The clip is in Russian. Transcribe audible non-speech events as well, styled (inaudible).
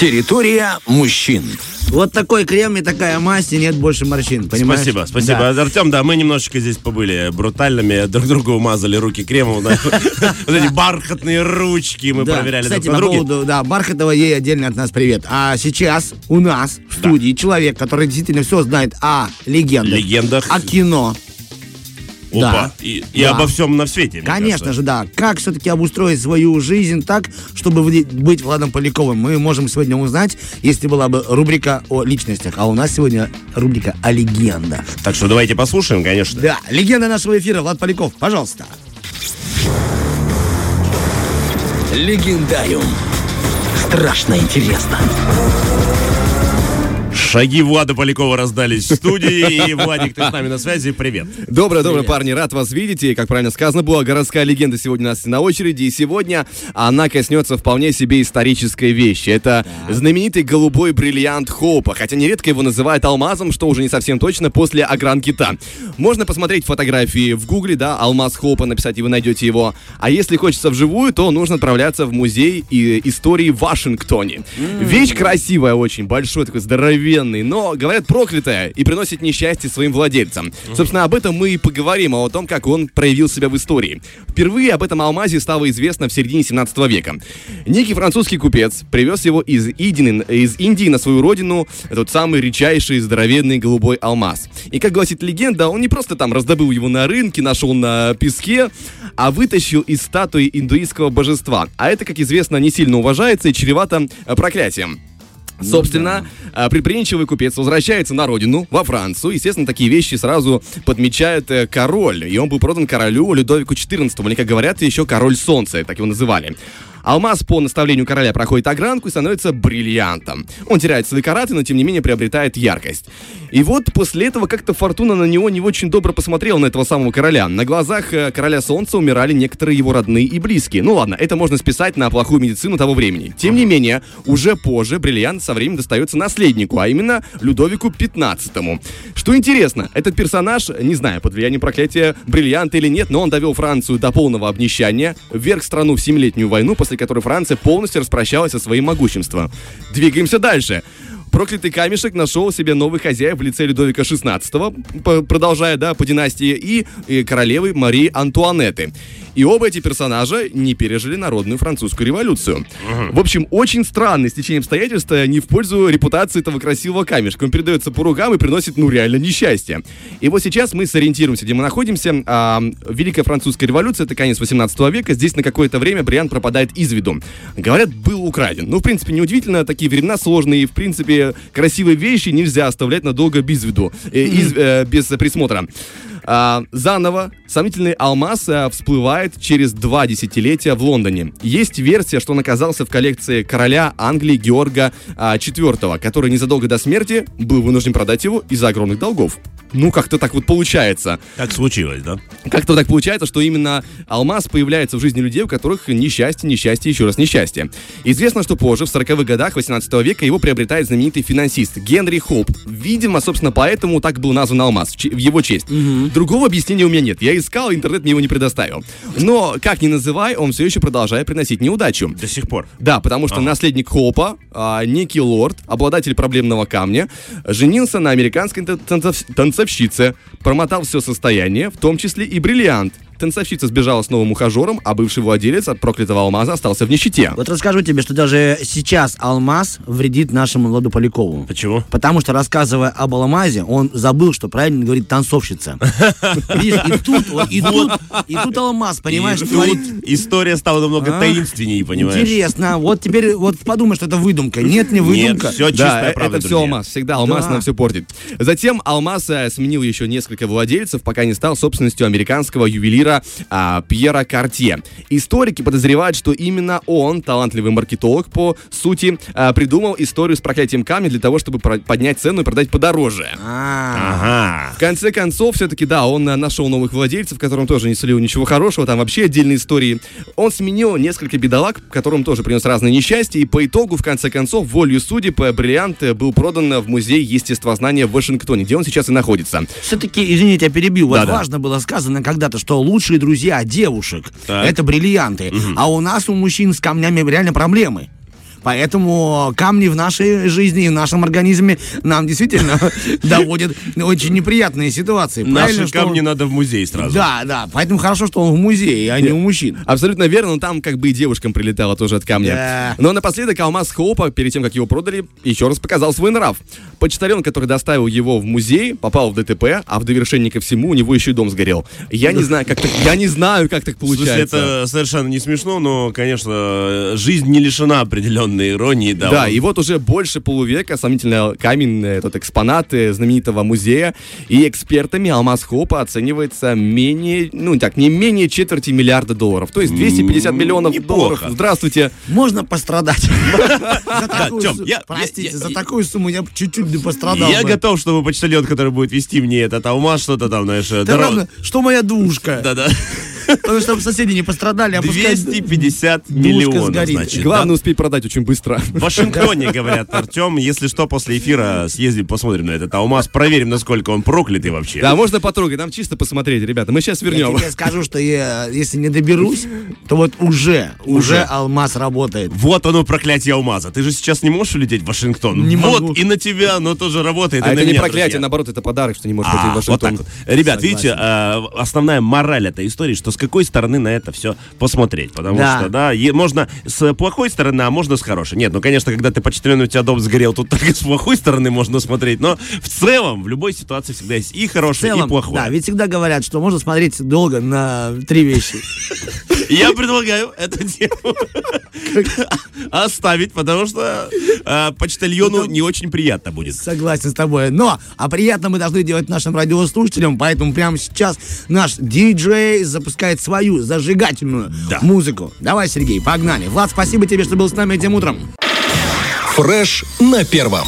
Территория мужчин. Вот такой крем и такая мазь, и нет больше морщин, понимаешь? Спасибо, спасибо. Да. Артем, да, мы немножечко здесь побыли брутальными, друг другу умазали руки кремом. Вот эти бархатные ручки мы проверяли Кстати, друг по на друге. поводу, да, Бархатова, ей отдельно от нас привет. А сейчас у нас в студии человек, который действительно все знает о легендах, Легендах. о кино. Опа. Да. И, и Да. обо всем на свете. Конечно кажется. же, да. Как все-таки обустроить свою жизнь так, чтобы быть Владом Поляковым, мы можем сегодня узнать, если была бы рубрика о личностях. А у нас сегодня рубрика о легендах. Так что давайте послушаем, конечно. Да, легенда нашего эфира, Влад Поляков, пожалуйста. Легендариум. Страшно интересно. Шаги Влада Полякова раздались в студии. И, Владик, ты с нами на связи. Привет. Доброе, доброе, парни, рад вас видеть. И, как правильно сказано было, городская легенда сегодня у нас на очереди. И сегодня она коснется вполне себе исторической вещи. Это знаменитый голубой бриллиант Хоупа. Хотя нередко его называют алмазом, что уже не совсем точно, после Агран-Кита. Можно посмотреть фотографии в гугле, да, алмаз Хоупа, написать, и вы найдете его. А если хочется вживую, то нужно отправляться в музей истории в Вашингтоне. Вещь красивая очень, большой такой, здоровенный, но, говорят, проклятая и приносит несчастье своим владельцам. Собственно, об этом мы и поговорим, а о том, как он проявил себя в истории. Впервые об этом алмазе стало известно в середине 17 века. Некий французский купец привез его из, Идины- из Индии на свою родину, тот самый редчайший здоровенный голубой алмаз. И, как гласит легенда, он не просто там раздобыл его на рынке, нашел на песке, а вытащил из статуи индуистского божества. А это, как известно, не сильно уважается и чревато э, проклятием. Собственно, а, предприимчивый купец возвращается на родину, во Францию. Естественно, такие вещи сразу подмечает э, король. И он был продан королю Людовику XIV, или, как говорят, еще король солнца, так его называли. Алмаз по наставлению короля проходит огранку и становится бриллиантом. Он теряет свои караты, но тем не менее приобретает яркость. И вот после этого как-то фортуна на него не очень добро посмотрела на этого самого короля. На глазах э, короля солнца умирали некоторые его родные и близкие. Ну ладно, это можно списать на плохую медицину того времени. Тем не менее, уже позже бриллиант со временем достается наследнику, а именно Людовику 15 Что интересно, этот персонаж, не знаю, под влиянием проклятия бриллианта или нет, но он довел Францию до полного обнищания, вверг страну в Семилетнюю войну, после которой Франция полностью распрощалась со своим могуществом. Двигаемся дальше. Проклятый камешек нашел себе новый хозяев в лице Людовика XVI, продолжая, да, по династии, и, и королевы Марии Антуанетты. И оба эти персонажа не пережили народную французскую революцию. В общем, очень странное стечение обстоятельств э, не в пользу репутации этого красивого камешка. Он передается по рукам и приносит, ну, реально несчастье. И вот сейчас мы сориентируемся, где мы находимся. А, Великая французская революция, это конец 18 века. Здесь на какое-то время бриллиант пропадает из виду. Говорят, был украден. Ну, в принципе, неудивительно, такие времена сложные, и, в принципе, красивые вещи нельзя оставлять надолго без виду, э, из- э, без присмотра. А, заново сомнительный алмаз а, всплывает через два десятилетия в Лондоне. Есть версия, что он оказался в коллекции короля Англии Георга а, IV, который незадолго до смерти был вынужден продать его из-за огромных долгов. Ну, как-то так вот получается. Так случилось, да? Как-то так получается, что именно алмаз появляется в жизни людей, у которых несчастье, несчастье, еще раз несчастье. Известно, что позже, в 40-х годах 18 века, его приобретает знаменитый финансист Генри Хоуп. Видимо, собственно, поэтому так был назван алмаз, в его честь. Другого объяснения у меня нет. Я искал, интернет мне его не предоставил. Но, как ни называй, он все еще продолжает приносить неудачу. До сих пор. Да, потому что наследник Хоупа, а, некий лорд, обладатель проблемного камня, женился на американской тан- танцов- танцовщице, промотал все состояние, в том числе и бриллиант. Танцовщица сбежала с новым ухажером, а бывший владелец от проклятого алмаза остался в нищете. Вот расскажу тебе, что даже сейчас алмаз вредит нашему Владу Полякову. Почему? Потому что, рассказывая об алмазе, он забыл, что правильно говорит танцовщица. (laughs) Видишь, и тут, и тут, и тут алмаз, понимаешь, И творит. тут история стала намного А? таинственнее, понимаешь? Интересно. Вот теперь вот подумай, что это выдумка. Нет, не выдумка. Нет, все чистая э- правда, это все алмаз. Всегда алмаз нам все портит. Затем алмаз э, сменил еще несколько владельцев, пока не стал собственностью американского ювелира а, Пьера Картье. Историки подозревают, что именно он, талантливый маркетолог по сути, а, придумал историю с проклятием камня для того, чтобы про- поднять цену и продать подороже. А, Ага. В конце концов, все-таки, да, он э, нашел новых владельцев, которым тоже не сулил ничего хорошего, там вообще отдельные истории. Он сменил несколько бедолаг, которым тоже принес разные несчастья, и по итогу, в конце концов, волею судеб, э, бриллиант э, был продан в музей естествознания в Вашингтоне, где он сейчас и находится. все-таки, извините, я перебью. Вот важно было сказано когда-то, что лучшие друзья девушек Так. это бриллианты. А у нас у мужчин с камнями реально проблемы. Поэтому камни в нашей жизни и в нашем организме нам действительно (laughs) доводят очень неприятные ситуации. Наши что камни надо в музей сразу. Да, да, поэтому хорошо, что он в музее, а не у мужчин. Абсолютно верно, но там как бы и девушкам прилетало тоже от камня. Да. Но напоследок Алмаз Хоупа, перед тем, как его продали, еще раз показал свой нрав. Почтальон, который доставил его в музей, попал в ДТП, а в довершение ко всему у него еще и дом сгорел. Я не знаю, как так, я не знаю, как так получается. это совершенно не смешно, но, конечно, жизнь не лишена определенной иронии. Да, Да, Он- и вот уже больше полувека сомнительно камень, э, этот экспонат э, знаменитого музея, и экспертами алмаз Хопа оценивается менее, ну так, не менее четверти миллиарда долларов. То есть 250 миллионов неплохо. долларов. Здравствуйте. Можно пострадать. (laughs) Простите, за такую сумму я бы чуть-чуть бы пострадал. Я бы. готов, чтобы почтальон, который будет вести мне этот алмаз, что-то там, знаешь, Да дорог- ладно, что моя душка? Да-да. Потому что соседи не пострадали, а пускай 250 душка миллионов, сгорит. значит. Главное да. успеть продать очень быстро. В Вашингтоне, говорят, Артем, если что, после эфира съездим, посмотрим на этот алмаз, проверим, насколько он проклятый вообще. Да, можно потрогать, нам чисто посмотреть, ребята. Мы сейчас Я вернем. тебе скажу, что я, если не доберусь, то вот уже, уже алмаз работает. Вот оно, проклятие алмаза. Ты же сейчас не можешь улететь в Вашингтон. Не вот, могу. и на тебя оно тоже работает. А это не меня, проклятие, друзья. наоборот, это подарок, что не можешь пойти в А, вот Вашингтон. так вот. Ребят, Согласен. видите, э, основная мораль этой истории, что с какой стороны на это все посмотреть. Потому Да. что, да, е- можно с плохой стороны, а можно с хорошей. Нет, ну, конечно, когда ты почтальон, у тебя дом сгорел, тут (laughs) и с плохой стороны можно смотреть. Но в целом, в любой ситуации всегда есть и хорошее, и целом, плохое. да, ведь всегда говорят, что можно смотреть долго на три вещи. (laughs) Я предлагаю эту тему (laughs) оставить, потому что э, почтальону не очень приятно будет. Согласен с тобой. Но, а приятно мы должны делать нашим радиослушателям, поэтому прямо сейчас наш диджей запускает свою зажигательную Да. музыку. Давай, Сергей, погнали. Влад, спасибо тебе, что был с нами этим утром. Фреш на первом.